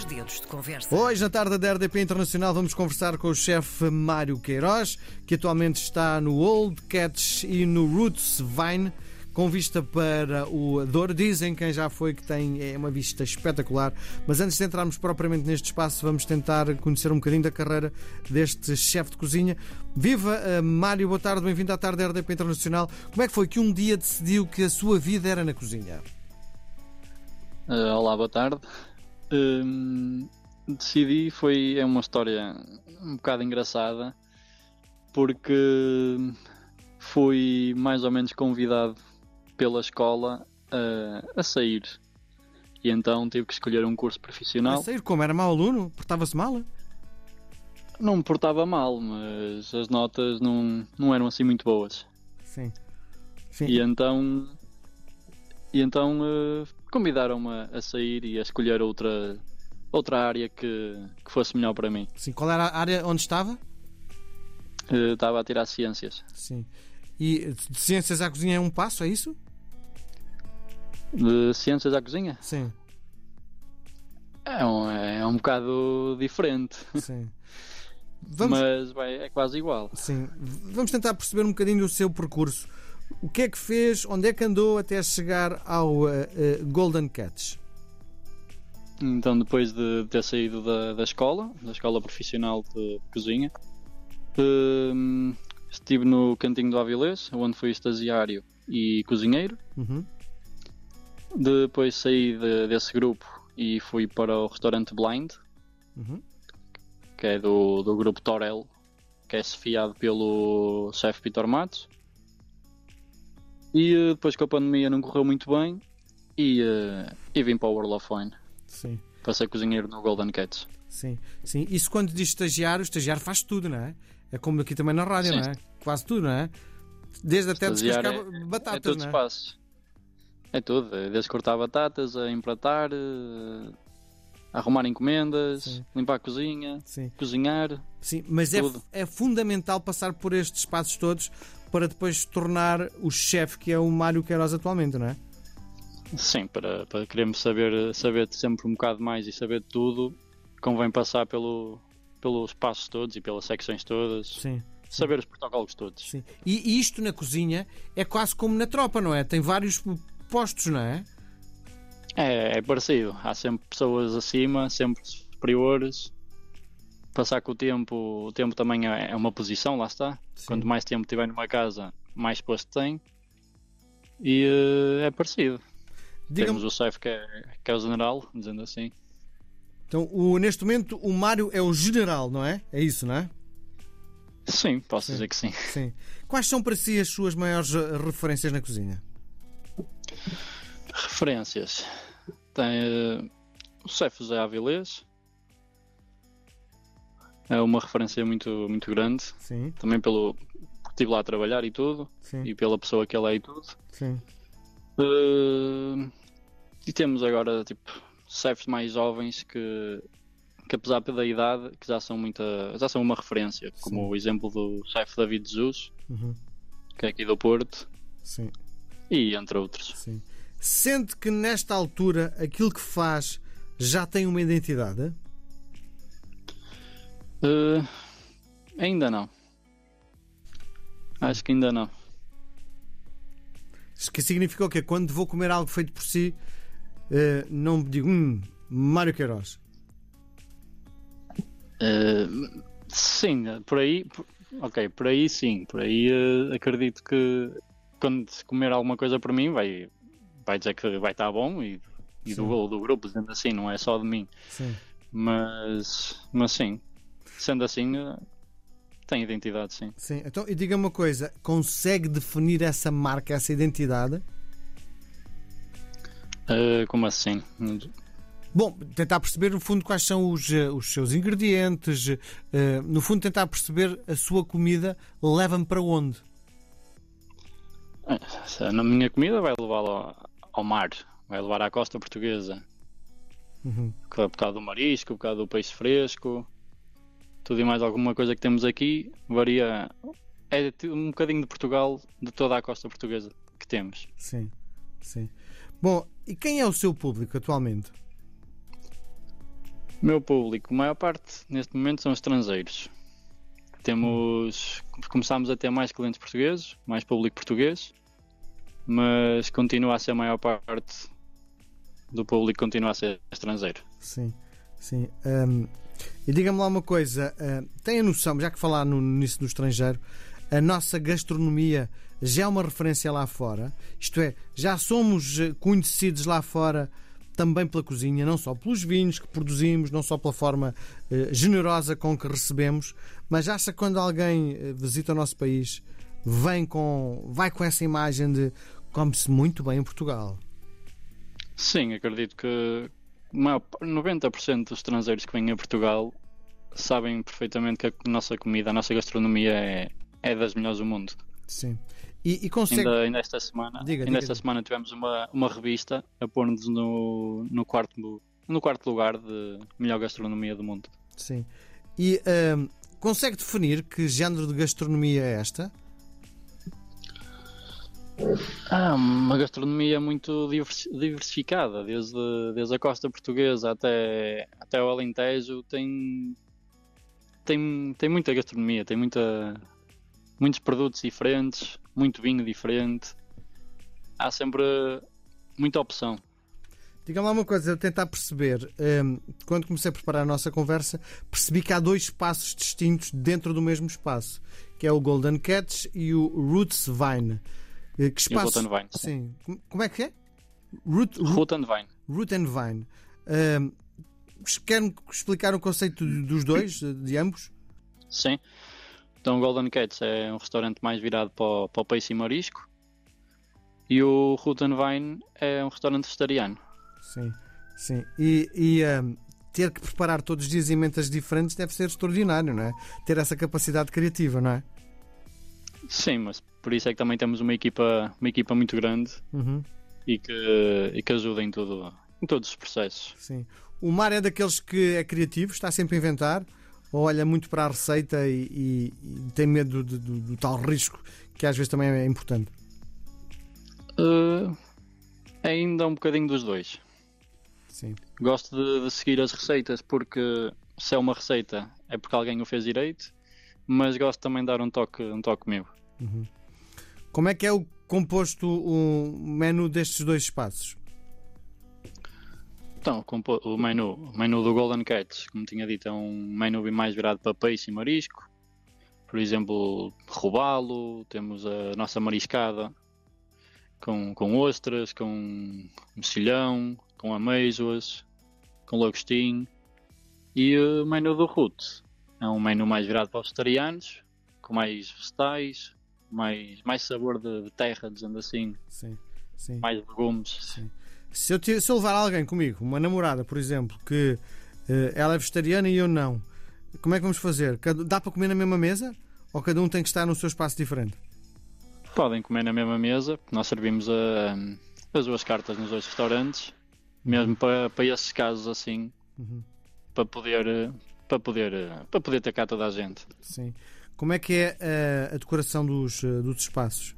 dois dedos de conversa. Hoje, na tarde da RDP Internacional, vamos conversar com o chefe Mário Queiroz, que atualmente está no Old Cats e no Roots Vine, com vista para o Douro. Dizem quem já foi que tem é uma vista espetacular. Mas antes de entrarmos propriamente neste espaço, vamos tentar conhecer um bocadinho da carreira deste chefe de cozinha. Viva uh, Mário, boa tarde, bem-vindo à tarde da RDP Internacional. Como é que foi que um dia decidiu que a sua vida era na cozinha? Uh, olá, boa tarde. Uh, decidi, foi é uma história um bocado engraçada, porque fui mais ou menos convidado pela escola uh, a sair. E então tive que escolher um curso profissional. A sair como? Era mau aluno? Portava-se mal? Não me portava mal, mas as notas não, não eram assim muito boas. Sim. Sim. E então e então uh, convidaram-me a sair e a escolher outra, outra área que, que fosse melhor para mim. Sim, qual era a área onde estava? Uh, estava a tirar ciências. Sim. E de ciências à cozinha é um passo, é isso? De ciências à cozinha? Sim. É um, é um bocado diferente. Sim. Vamos... Mas bem, é quase igual. Sim. Vamos tentar perceber um bocadinho o seu percurso. O que é que fez? Onde é que andou até chegar ao uh, uh, Golden Cats? Então, depois de ter saído da, da escola, da escola profissional de, de cozinha, uh, estive no Cantinho do Avilés, onde fui estagiário e cozinheiro. Uhum. Depois saí de, desse grupo e fui para o restaurante Blind, uhum. que é do, do grupo Torel, que é chefiado pelo chefe Vitor Matos. E uh, depois com a pandemia não correu muito bem e, uh, e vim para o World of Wine. Sim. Para ser cozinheiro no Golden Cats. Sim, sim. Isso quando diz estagiário, o estagiário faz tudo, não é? É como aqui também na rádio, sim. não é? Quase tudo, não é? Desde até descascar é, batatas, é tudo não é? espaço. É tudo, é desde cortar batatas, a empratar, a arrumar encomendas, sim. limpar a cozinha, sim. cozinhar. Sim, mas é, é fundamental passar por estes passos todos para depois tornar o chefe que é o Mário Queiroz atualmente, não é? Sim, para, para queremos saber, saber sempre um bocado mais e saber tudo, convém passar pelo, pelos passos todos e pelas secções todas. Sim. Saber os protocolos todos. Sim. E isto na cozinha é quase como na tropa, não é? Tem vários postos, não é? É, é parecido. Há sempre pessoas acima, sempre superiores. Passar com o tempo, o tempo também é uma posição, lá está. Sim. Quanto mais tempo tiver numa casa, mais posto tem. E uh, é parecido. Temos o chefe que é, que é o general, dizendo assim. Então, o, neste momento, o Mário é o general, não é? É isso, não é? Sim, posso sim. dizer que sim. sim. Quais são para si as suas maiores referências na cozinha? Referências. Tem uh, o chefe José Avilés. É uma referência muito, muito grande. Sim. Também pelo. Estive lá a trabalhar e tudo. Sim. E pela pessoa que ele é e tudo. Sim. Uh, e temos agora, tipo, chefes mais jovens que, que apesar da idade, que já são muita, já são uma referência, como Sim. o exemplo do chefe David Jesus, uhum. que é aqui do Porto, Sim. e entre outros. Sim. Sente que nesta altura aquilo que faz já tem uma identidade? Uh, ainda não. Acho que ainda não. Isso que significa o quê? Quando vou comer algo feito por si, uh, não digo, hum, Mário Queiroz. Uh, sim, por aí, por, ok, por aí sim, por aí uh, acredito que quando comer alguma coisa por mim vai, vai dizer que vai estar bom e, e do, do grupo, dizendo assim, não é só de mim. Sim. Mas, mas sim, sendo assim, uh, tem identidade, sim. Sim, então e diga uma coisa, consegue definir essa marca, essa identidade? Uh, como assim? Bom, tentar perceber no fundo quais são os, os seus ingredientes, uh, no fundo tentar perceber a sua comida leva-me para onde? Na minha comida vai levá-lo ao, ao, mar, vai levar à costa portuguesa. Uhum. Por causa do marisco, por causa do peixe fresco, tudo e mais alguma coisa que temos aqui varia. É um bocadinho de Portugal, de toda a costa portuguesa que temos. Sim, sim. Bom, e quem é o seu público atualmente? Meu público, a maior parte neste momento são estrangeiros. Temos. Começámos a ter mais clientes portugueses, mais público português, mas continua a ser a maior parte do público continua a ser estrangeiro. Sim, sim. Um, e diga-me lá uma coisa, uh, tem a noção, já que falar no, nisso do estrangeiro, a nossa gastronomia já é uma referência lá fora? Isto é, já somos eh, conhecidos lá fora também pela cozinha, não só pelos vinhos que produzimos, não só pela forma eh, generosa com que recebemos, mas acha que quando alguém eh, visita o nosso país vem com, vai com essa imagem de come-se muito bem em Portugal? Sim, acredito que 90% dos estrangeiros que vêm a Portugal sabem perfeitamente que a nossa comida, a nossa gastronomia é, é das melhores do mundo. Sim. E, e consegue... ainda, ainda esta semana, diga, ainda diga, esta diga. semana tivemos uma, uma revista a pôr-nos no, no, quarto, no quarto lugar de melhor gastronomia do mundo. Sim. E uh, consegue definir que género de gastronomia é esta? Ah, uma gastronomia muito diversificada, desde, desde a costa portuguesa até, até o Alentejo, tem, tem, tem muita gastronomia, tem muita, muitos produtos diferentes, muito vinho diferente. Há sempre muita opção. Diga-me lá uma coisa, eu tentar perceber. Um, quando comecei a preparar a nossa conversa, percebi que há dois espaços distintos dentro do mesmo espaço, que é o Golden Cats e o Roots Vine. Eh, que espaço? E o Vine. Sim. Como é que é? Root, Root and Vine. Root and Vine. Um, Quer-me explicar o conceito dos dois, de ambos? Sim. Então, o Golden Cats é um restaurante mais virado para o, para o peixe e marisco. E o Rutan Vine é um restaurante vegetariano. Sim, sim. E, e um, ter que preparar todos os dias emendas diferentes deve ser extraordinário, não é? Ter essa capacidade criativa, não é? Sim, mas por isso é que também temos uma equipa, uma equipa muito grande uhum. e, que, e que ajuda em, tudo, em todos os processos. Sim. O Mar é daqueles que é criativo, está sempre a inventar ou olha muito para a receita e, e, e tem medo do, do, do, tal risco que às vezes também é importante? Uh, ainda um bocadinho dos dois. Sim. Gosto de, de, seguir as receitas porque se é uma receita é porque alguém o fez direito, mas gosto também de dar um toque, um toque meu. Uhum. Como é que é o composto o menu destes dois espaços? Então, o menu, o menu do Golden Cats, como tinha dito, é um menu mais virado para peixe e marisco. Por exemplo, robalo, temos a nossa mariscada com, com ostras, com mexilhão, com ameijoas, com lagostim. E o menu do Root é um menu mais virado para os vegetarianos, com mais vegetais, mais, mais sabor de, terra, dizendo assim. Sim, sim. Mais legumes. Sim. Se eu, se eu levar alguém comigo, uma namorada, por exemplo, que uh, ela é vegetariana e eu não, como é que vamos fazer? Dá para comer na mesma mesa? Ou cada um tem que estar no seu espaço diferente? Podem comer na mesma mesa, nós servimos a, as duas cartas nos dois restaurantes, mesmo para, para esses casos assim, uhum. para poder para poder para poder ter cá toda a gente. Sim. Como é que é a, eh, a decoração dos, eh, dos espaços?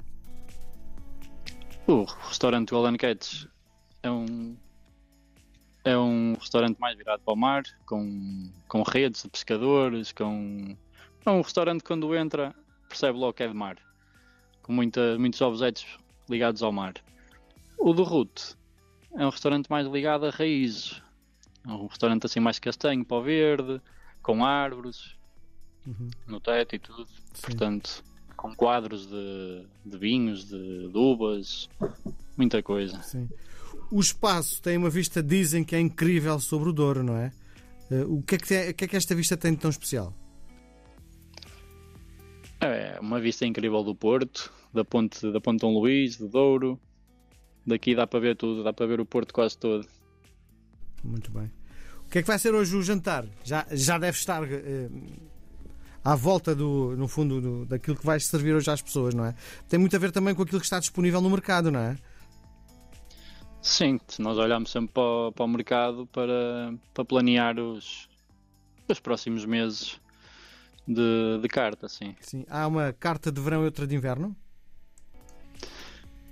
O restaurante Golden Cats é um é um restaurante mais virado para o mar, com, com redes de pescadores, com é um restaurante quando entra percebe logo que é de mar, com muita, muitos objetos ligados ao mar. O do Ruth é um restaurante mais ligado a raízes, é um restaurante assim mais castanho o verde, com árvores uhum. no teto e tudo, Sim. portanto com quadros de, de vinhos, de, de uvas, muita coisa. Sim. O espaço tem uma vista, dizem que é incrível sobre o Douro, não é? Eh, o que é que, tem, o que, é que esta vista tem de tão especial? É uma vista incrível do Porto, da ponte, da ponte Dom Luís, do Douro. Daqui dá para ver tudo, dá para ver o Porto quase todo. Muito bem. O que é que vai ser hoje o jantar? Já, já deve estar eh, à volta do, no fundo, do, daquilo que vais servir hoje às pessoas, não é? Tem muito a ver também com aquilo que está disponível no mercado, não é? Sim, nós olhamos sempre para o, para o mercado para, para planear os, os próximos meses de, de carta, sim. sim. Há uma carta de verão e outra de inverno?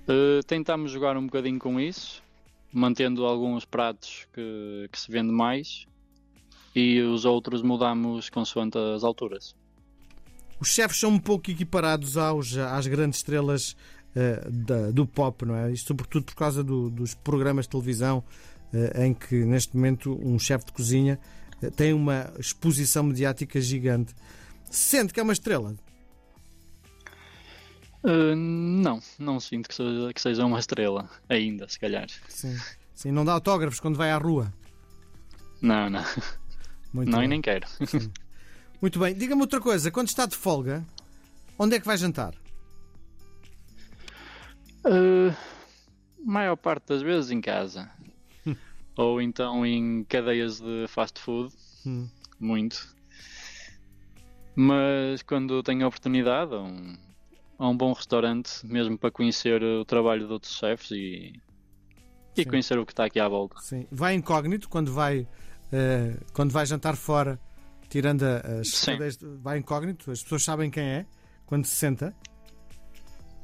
Uh, tentamos jogar um bocadinho com isso, mantendo alguns pratos que, que se vende mais e os outros mudamos consoante as alturas. Os chefes são um pouco equiparados aos, às grandes estrelas uh, da, do pop, não é? Isto sobretudo por causa do, dos programas de televisão uh, em que neste momento um chefe de cozinha uh, tem uma exposição mediática gigante. Sente que é uma estrela? não, não sinto que seja, que seja uma estrela ainda, se calhar. Sim. Sim, não dá autógrafos quando vai à rua. Não, não. Muito não, bem. e nem quero. Sim. Muito bem. Diga-me outra coisa. Quando está de folga, onde é que vai jantar? Uh, maior parte das vezes em casa. Ou então em cadeias de fast food. Hum. Muito. Mas quando tenho a oportunidade, a um, a um bom restaurante, mesmo para conhecer o trabalho de outros chefes e, e conhecer o que está aqui à volta. Sim. Vai incógnito quando vai, uh, quando vai jantar fora tirando as vai incógnito, as pessoas sabem quem é quando se senta?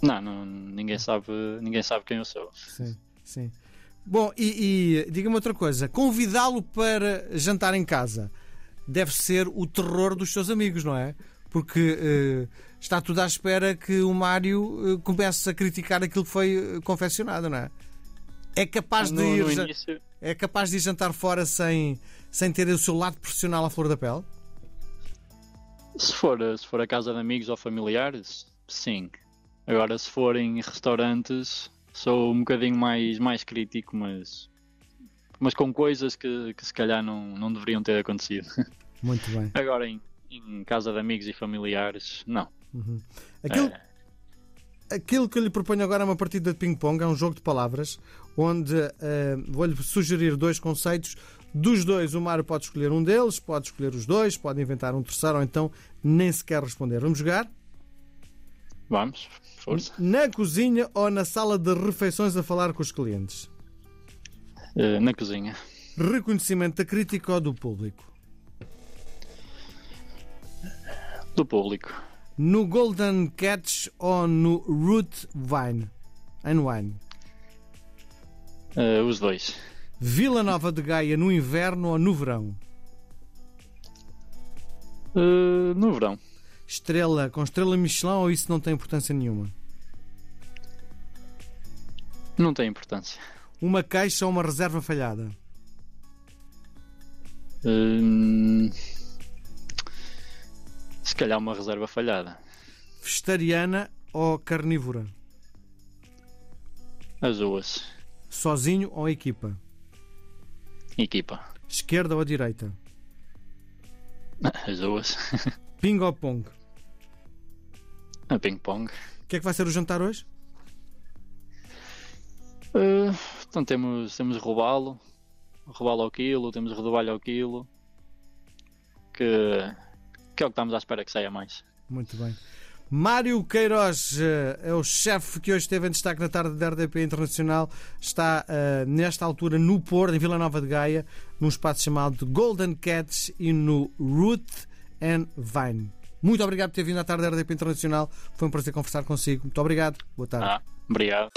Não, não ninguém sabe, ninguém sabe quem eu sou. Sim, sim. Bom, e, e diga-me outra coisa: convidá-lo para jantar em casa deve ser o terror dos seus amigos, não é? Porque uh, está tudo à espera que o Mário uh, comece a criticar aquilo que foi uh, confeccionado, não é? É capaz no, de ir, início... é capaz de ir jantar fora sem, sem ter o seu lado profissional à flor da pele? Se for, se for a casa de amigos ou familiares, sim. Agora, se for em restaurantes, sou um bocadinho mais, mais crítico, mas, mas com coisas que, que se calhar não, não deveriam ter acontecido. Muito bem. Agora, em, em casa de amigos e familiares, não. Uhum. Aquilo, é... aquilo que eu lhe proponho agora é uma partida de ping-pong, é um jogo de palavras, onde uh, vou-lhe sugerir dois conceitos dos dois, o Mário pode escolher um deles, pode escolher os dois, pode inventar um terceiro ou então nem sequer responder. Vamos jogar? Vamos, força. Na cozinha ou na sala de refeições a falar com os clientes? Uh, na cozinha. Reconhecimento da crítica ou do público? Do público. No Golden Catch ou no Root Vine? And Wine? Uh, os dois. Vila Nova de Gaia no inverno ou no verão? Uh, no verão. Estrela com estrela Michelin ou isso não tem importância nenhuma? Não tem importância. Uma queixa ou uma reserva falhada? Uh, se calhar uma reserva falhada. Vegetariana ou carnívora? As duas. Sozinho ou equipa? Equipa. Esquerda ou direita? As duas. Ping ou pong? A ping-pong. O que é que vai ser o jantar hoje? Uh, então temos, temos robalo, robalo ao quilo, temos rodovalho ao quilo, que, que é o que estamos à espera que saia mais. Muito bem. Mário Queiroz eh, é o chefe que hoje esteve em destaque na tarde da RDP Internacional. Está uh, nesta altura no Porto, em Vila Nova de Gaia, num espaço chamado Golden Cats e no Root and Vine. Muito obrigado por ter vindo à tarde da RDP Internacional. Foi um prazer conversar consigo. Muito obrigado. Boa tarde. Ah, obrigado.